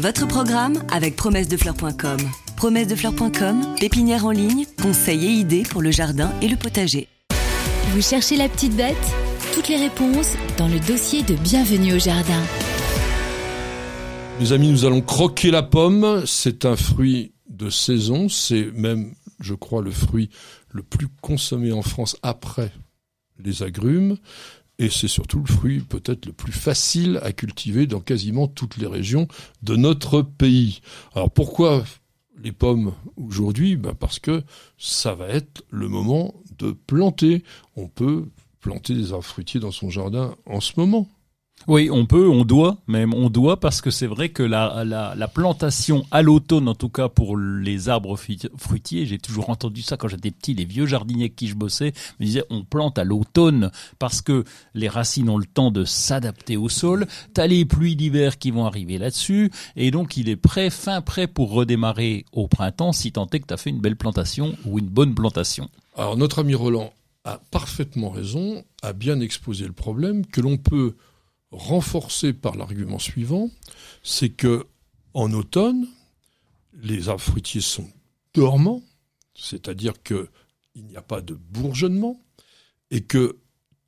Votre programme avec promessedefleurs.com. Promessedefleurs.com, pépinière en ligne, conseils et idées pour le jardin et le potager. Vous cherchez la petite bête? Toutes les réponses dans le dossier de Bienvenue au jardin. Les amis, nous allons croquer la pomme. C'est un fruit de saison. C'est même, je crois, le fruit le plus consommé en France après les agrumes. Et c'est surtout le fruit peut-être le plus facile à cultiver dans quasiment toutes les régions de notre pays. Alors pourquoi les pommes aujourd'hui? Ben Parce que ça va être le moment de planter. On peut planter des arbres fruitiers dans son jardin en ce moment. Oui, on peut, on doit, même on doit, parce que c'est vrai que la, la, la plantation à l'automne, en tout cas pour les arbres fruitiers, j'ai toujours entendu ça quand j'étais petit, les vieux jardiniers avec qui je bossais me disaient on plante à l'automne parce que les racines ont le temps de s'adapter au sol, t'as les pluies d'hiver qui vont arriver là-dessus, et donc il est prêt, fin prêt pour redémarrer au printemps si tant est que t'as fait une belle plantation ou une bonne plantation. Alors notre ami Roland a parfaitement raison, a bien exposé le problème que l'on peut renforcé par l'argument suivant, c'est que en automne, les arbres fruitiers sont dormants, c'est-à-dire qu'il n'y a pas de bourgeonnement, et que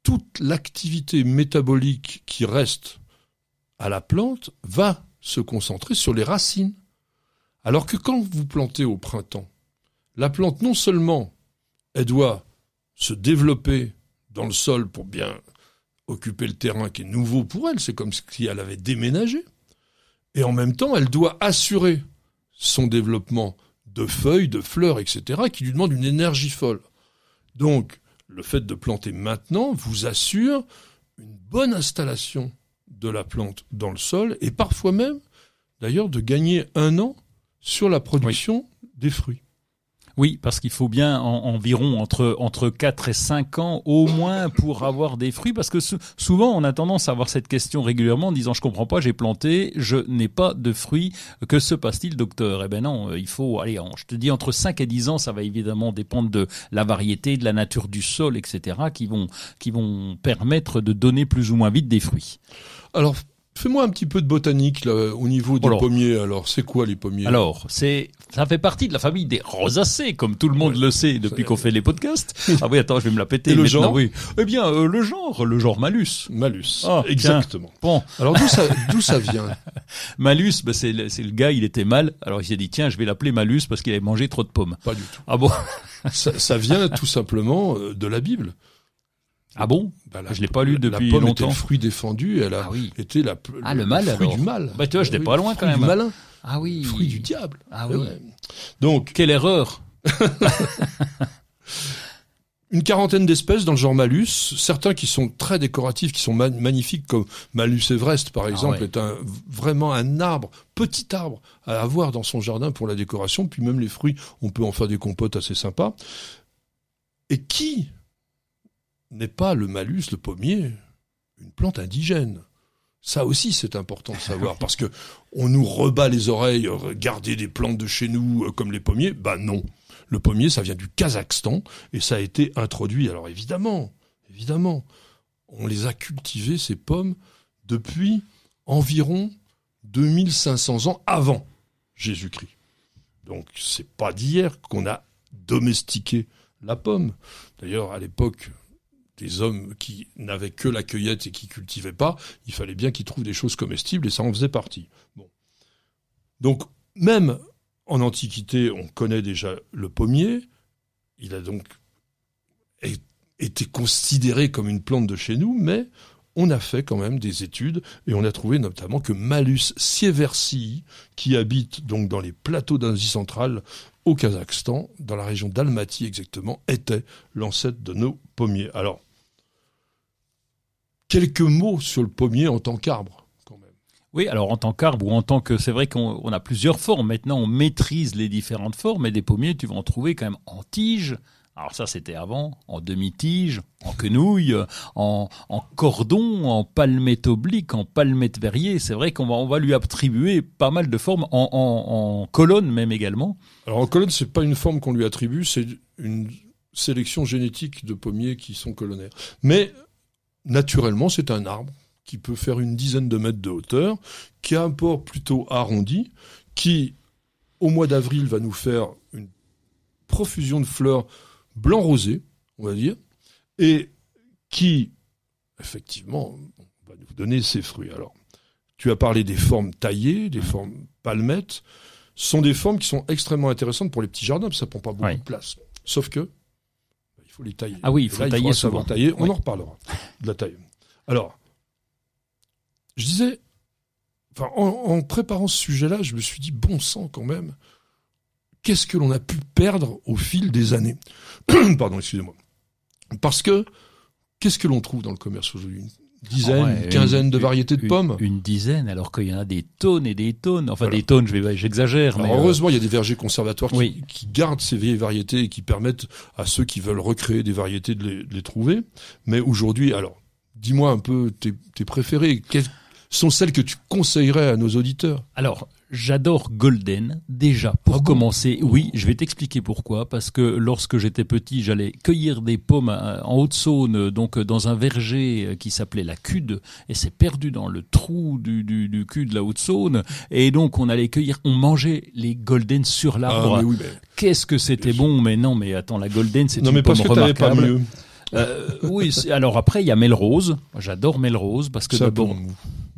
toute l'activité métabolique qui reste à la plante va se concentrer sur les racines. Alors que quand vous plantez au printemps, la plante non seulement elle doit se développer dans le sol pour bien occuper le terrain qui est nouveau pour elle, c'est comme si elle avait déménagé. Et en même temps, elle doit assurer son développement de feuilles, de fleurs, etc., qui lui demande une énergie folle. Donc, le fait de planter maintenant vous assure une bonne installation de la plante dans le sol et parfois même, d'ailleurs, de gagner un an sur la production des fruits. Oui, parce qu'il faut bien environ entre entre 4 et 5 ans au moins pour avoir des fruits parce que souvent on a tendance à avoir cette question régulièrement en disant je comprends pas, j'ai planté, je n'ai pas de fruits, que se passe-t-il docteur? Eh ben non, il faut aller je te dis entre 5 et 10 ans, ça va évidemment dépendre de la variété, de la nature du sol, etc. qui vont qui vont permettre de donner plus ou moins vite des fruits. Alors Fais-moi un petit peu de botanique là, au niveau des pommiers. Alors, c'est quoi les pommiers? Alors, c'est ça fait partie de la famille des rosacées, comme tout le monde le sait depuis qu'on fait les podcasts. ah oui, attends, je vais me la péter. Et le genre oui. Eh bien, euh, le genre, le genre malus. Malus. Ah, exactement. Bon. Alors d'où ça, d'où ça vient? Malus, bah, c'est le, le gars, il était mal. Alors il s'est dit tiens, je vais l'appeler Malus parce qu'il avait mangé trop de pommes. Pas du tout. Ah bon? Ça, ça vient tout simplement euh, de la Bible. Ah bon? Bah, Je l'ai pas lu depuis la pomme longtemps. Était le fruit défendu, elle a ah oui. été la, ah, le, mal, fruit du mal. Bah tu vois, je n'étais pas loin quand même. Du malin. Ah oui. Fruit du diable. Ah oui. Donc quelle erreur. Une quarantaine d'espèces dans le genre Malus, certains qui sont très décoratifs, qui sont magnifiques, comme Malus Everest par ah exemple, est un, vraiment un arbre, petit arbre à avoir dans son jardin pour la décoration. Puis même les fruits, on peut en faire des compotes assez sympas. Et qui n'est pas le malus, le pommier, une plante indigène. Ça aussi, c'est important de savoir parce que on nous rebat les oreilles, euh, garder des plantes de chez nous euh, comme les pommiers. Bah non, le pommier, ça vient du Kazakhstan et ça a été introduit. Alors évidemment, évidemment, on les a cultivés ces pommes depuis environ 2500 ans avant Jésus-Christ. Donc c'est pas d'hier qu'on a domestiqué la pomme. D'ailleurs, à l'époque, des hommes qui n'avaient que la cueillette et qui cultivaient pas, il fallait bien qu'ils trouvent des choses comestibles et ça en faisait partie. Donc, même en Antiquité, on connaît déjà le pommier. Il a donc été considéré comme une plante de chez nous, mais on a fait quand même des études et on a trouvé notamment que Malus sieversii, qui habite donc dans les plateaux d'Asie centrale au Kazakhstan, dans la région d'Almaty exactement, était l'ancêtre de nos pommiers. Alors, quelques mots sur le pommier en tant qu'arbre. quand même. Oui, alors en tant qu'arbre ou en tant que, c'est vrai qu'on a plusieurs formes. Maintenant, on maîtrise les différentes formes, mais des pommiers, tu vas en trouver quand même en tige. Alors ça, c'était avant, en demi-tige, en quenouille, en, cordon, en palmette oblique, en palmette verrier. C'est vrai qu'on va, on va lui attribuer pas mal de formes, en, en colonne même également. Alors en colonne, c'est pas une forme qu'on lui attribue, c'est une sélection génétique de pommiers qui sont colonnaires. Mais naturellement, c'est un arbre qui peut faire une dizaine de mètres de hauteur, qui a un port plutôt arrondi, qui, au mois d'avril, va nous faire une profusion de fleurs blanc-rosé, on va dire, et qui, effectivement, va nous donner ses fruits. Alors, tu as parlé des formes taillées, des formes palmettes, sont des formes qui sont extrêmement intéressantes pour les petits jardins, parce que ça prend pas beaucoup de place. Sauf que, faut les tailler. Ah oui, il faut tailler souvent. Tailler. On en reparlera de la taille. Alors, je disais, enfin, en, préparant ce sujet-là, je me suis dit, bon sang quand même, qu'est-ce que l'on a pu perdre au fil des années Pardon, excusez-moi. Parce que, qu'est-ce que l'on trouve dans le commerce aujourd'hui? Une dizaine, une quinzaine de variétés de pommes. Une, dizaine, alors qu'il y en a des tonnes et des tonnes. Enfin, des tonnes, je vais, j'exagère. Mais euh, heureusement, il y a des vergers conservatoires qui, qui, gardent ces vieilles variétés et qui permettent à ceux qui veulent recréer des variétés de les, de les trouver. Mais aujourd'hui, alors, dis-moi un peu tes, tes préférés. Sont celles que tu conseillerais à nos auditeurs Alors, J'adore Golden, déjà, pour ah commencer. Oui, je vais t'expliquer pourquoi. Parce que lorsque j'étais petit, j'allais cueillir des pommes euh, en Haute-Saône, donc euh, dans un verger euh, qui s'appelait la Cude, et c'est perdu dans le trou du, du, du cul de la Haute-Saône. Et donc, on allait cueillir, on mangeait les Golden sur l'arbre. Ah, Qu'est-ce que c'était bon Mais non, mais attends, la Golden, c'est une pomme remarquable. Pas mieux. Euh, oui, alors après il y a Melrose. J'adore Melrose parce que d'abord.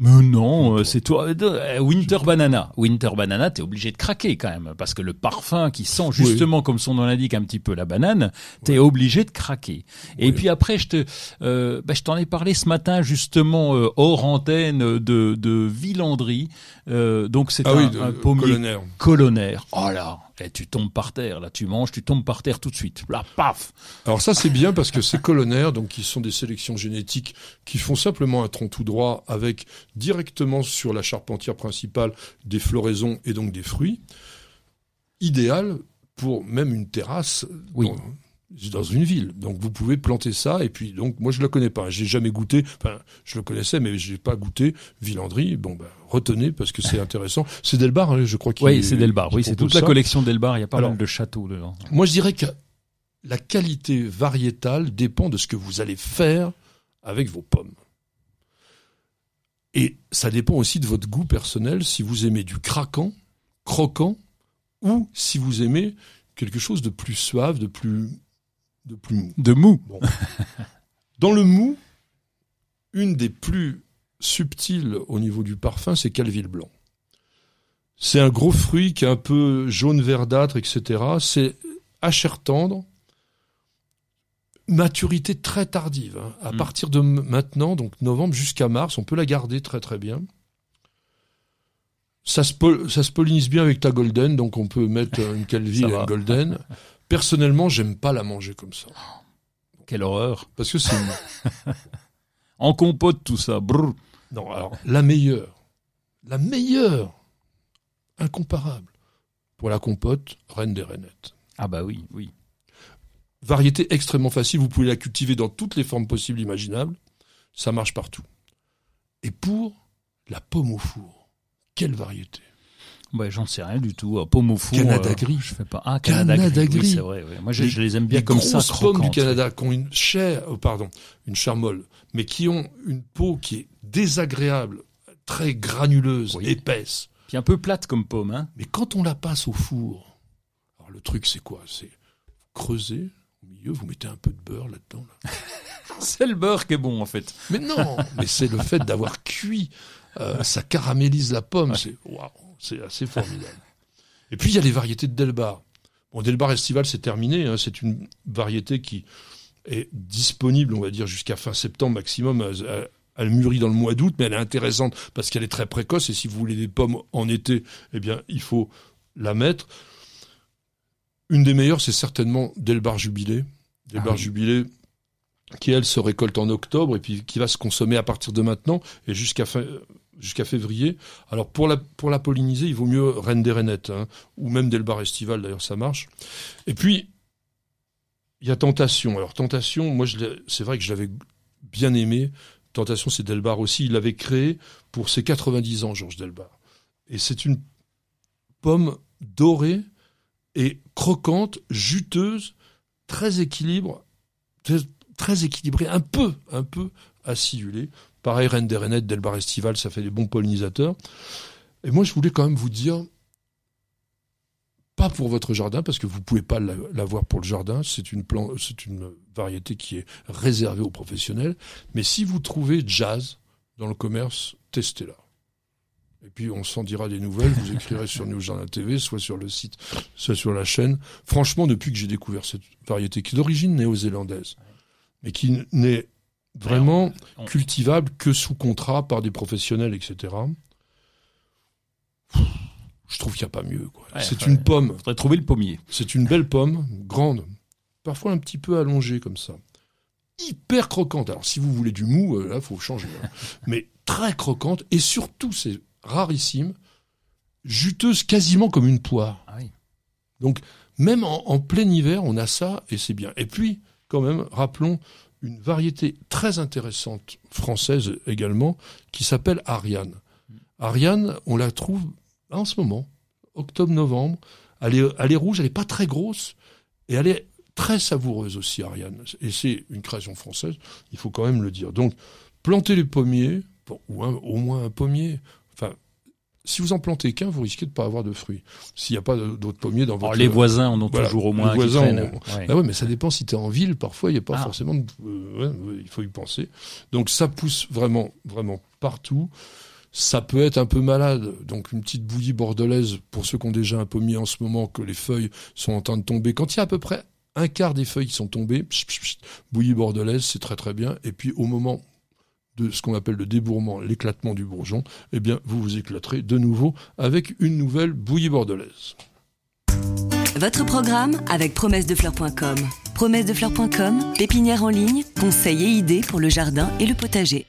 Mais non, euh, c'est toi. Euh, Winter Banana. Winter Banana, t'es obligé de craquer quand même parce que le parfum qui sent justement comme son nom l'indique un petit peu la banane, t'es obligé de craquer. Et puis après, je te, euh, bah, je t'en ai parlé ce matin justement euh, hors antenne de de Villandry. donc c'est ah un, un pommier colonnaire. Oh là, et tu tombes par terre, là tu manges, tu tombes par terre tout de suite. Là, paf Alors ça c'est bien parce que ces colonnaires, donc qui sont des sélections génétiques qui font simplement un tronc tout droit avec directement sur la charpentière principale des floraisons et donc des fruits, idéal pour même une terrasse. Oui dans une ville. Donc vous pouvez planter ça et puis donc moi je le connais pas, j'ai jamais goûté. Enfin, je le connaissais mais j'ai pas goûté Villandry. Bon ben retenez parce que c'est intéressant. C'est Delbar, hein, je crois. Oui, c'est Delbar. Oui, c'est toute la collection Delbar. Il y a pas mal de châteaux dedans. Moi je dirais que la qualité variétale dépend de ce que vous allez faire avec vos pommes. Et ça dépend aussi de votre goût personnel, si vous aimez du craquant, croquant, ou si vous aimez quelque chose de plus suave, de plus de plus mou. De mou. Dans le mou, une des plus subtiles au niveau du parfum, c'est Calville blanc. C'est un gros fruit qui est un peu jaune verdâtre, etc. C'est à chair tendre, maturité très tardive. Hein. À mm. partir de maintenant, donc novembre jusqu'à mars, on peut la garder très très bien. Ça se, ça se pollinise bien avec ta golden, donc on peut mettre une Calvi et une golden. Personnellement, j'aime pas la manger comme ça. Quelle horreur. Parce que c'est en compote tout ça. Brrr. Non, alors la meilleure, la meilleure, incomparable pour la compote, reine des rainettes. Ah bah oui, oui. Variété extrêmement facile, vous pouvez la cultiver dans toutes les formes possibles imaginables, ça marche partout. Et pour la pomme au four, quelle variété Ouais, j'en sais rien du tout. Pomme au four. Canada euh, gris. Je fais pas. Ah, Canada, gris. c'est vrai. Moi, je les, aime bien comme ça. Les pommes du Canada qui ont une chair, oh, pardon, une chair molle, mais qui ont une peau qui est désagréable, très granuleuse, épaisse. Puis un peu plate comme pomme, hein. Mais quand on la passe au four, alors le truc c'est quoi? C'est creuser milieu, vous mettez un peu de beurre là-dedans. c'est le beurre qui est bon en fait. Mais non, mais c'est le fait d'avoir cuit. Euh, ça caramélise la pomme. C'est assez formidable. Et puis il y a les variétés de Delbar. Bon, Delbar estival, c'est terminé. Hein. C'est une variété qui est disponible, on va dire, jusqu'à fin septembre maximum. Elle, mûrit dans le mois d'août, mais elle est intéressante parce qu'elle est très précoce. Et si vous voulez des pommes en été, eh bien, il faut la mettre. Une des meilleures, c'est certainement Delbar Jubilé. Delbar ah Jubilé, qui elle se récolte en octobre et puis qui va se consommer à partir de maintenant et jusqu'à fin, jusqu'à février. Alors pour la, pour la polliniser, il vaut mieux Reine des Rainettes, hein, ou même Delbar Estival, d'ailleurs ça marche. Et puis, il y a Tentation. Alors Tentation, moi c'est vrai que je l'avais bien aimé. Tentation, c'est Delbar aussi. Il l'avait créé pour ses 90 ans, Georges Delbar. Et c'est une pomme dorée et croquante, juteuse, très équilibre, très, équilibrée, un peu, un peu acidulée Pareil, Reine des Rainettes, Delbar Estival, ça fait des bons pollinisateurs. Et moi, je voulais quand même vous dire, pas pour votre jardin, parce que vous pouvez pas l'avoir pour le jardin, c'est une, c'est une variété qui est réservée aux professionnels, mais si vous trouvez jazz dans le commerce, testez-la. Et puis on s'en dira des nouvelles, vous écrirez sur New Jardin TV, soit sur le site, soit sur la chaîne. Franchement, depuis que j'ai découvert cette variété qui est d'origine néo-zélandaise, mais qui n'est vraiment cultivable que sous contrat par des professionnels, etc. Je trouve qu'il n'y a pas mieux. c'est une pomme. Faudrait trouver le pommier. C'est une belle pomme, grande, parfois un petit peu allongée comme ça. Hyper croquante. Alors si vous voulez du mou, euh, là, faut changer. Hein. Mais très croquante et surtout, c'est rarissime, juteuse quasiment comme une poire. Ah Donc même en, en plein hiver, on a ça et c'est bien. Et puis, quand même, rappelons une variété très intéressante française également qui s'appelle Ariane. Ariane, on la trouve en ce moment, octobre-novembre. Elle est, elle est rouge, elle n'est pas très grosse et elle est très savoureuse aussi, Ariane. Et c'est une création française, il faut quand même le dire. Donc, planter les pommiers, ou au moins un pommier, si vous en plantez qu'un, vous risquez de pas avoir de fruits. S'il n'y a pas d'autres pommiers dans votre... les voisins en ont toujours au moins les voisins Ah ouais, mais ça dépend si tu es en ville. Parfois, il n'y a pas ah. forcément... Euh, il faut y penser. Donc ça pousse vraiment, vraiment partout. Ça peut être un peu malade. Donc une petite bouillie bordelaise pour ceux qui ont déjà un pommier en ce moment, que les feuilles sont en train de tomber. Quand il y a à peu près un quart des feuilles qui sont tombées, bouillie bordelaise, c'est très très bien. Et puis au moment de ce qu'on appelle le débourrement, l'éclatement du bourgeon, eh bien, vous vous éclaterez de nouveau avec une nouvelle bouillie bordelaise. Votre programme avec promessedefleurs.com. Promessedefleurs.com, pépinière en ligne, conseils et idées pour le jardin et le potager.